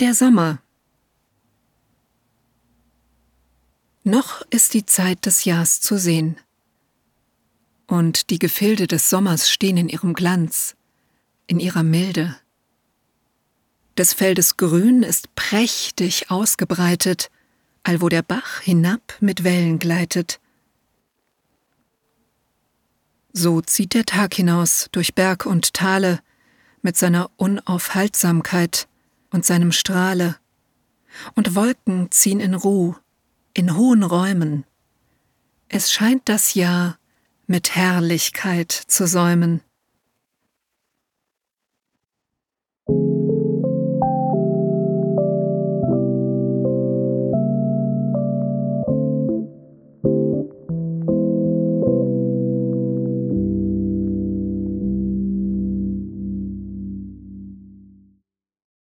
Der Sommer Noch ist die Zeit des Jahres zu sehen. Und die Gefilde des Sommers stehen in ihrem Glanz, in ihrer Milde. Des Feldes Grün ist prächtig ausgebreitet, allwo der Bach hinab mit Wellen gleitet. So zieht der Tag hinaus durch Berg und Tale, mit seiner Unaufhaltsamkeit und seinem Strahle, und Wolken ziehen in Ruh, in hohen Räumen. Es scheint das Jahr mit Herrlichkeit zu säumen.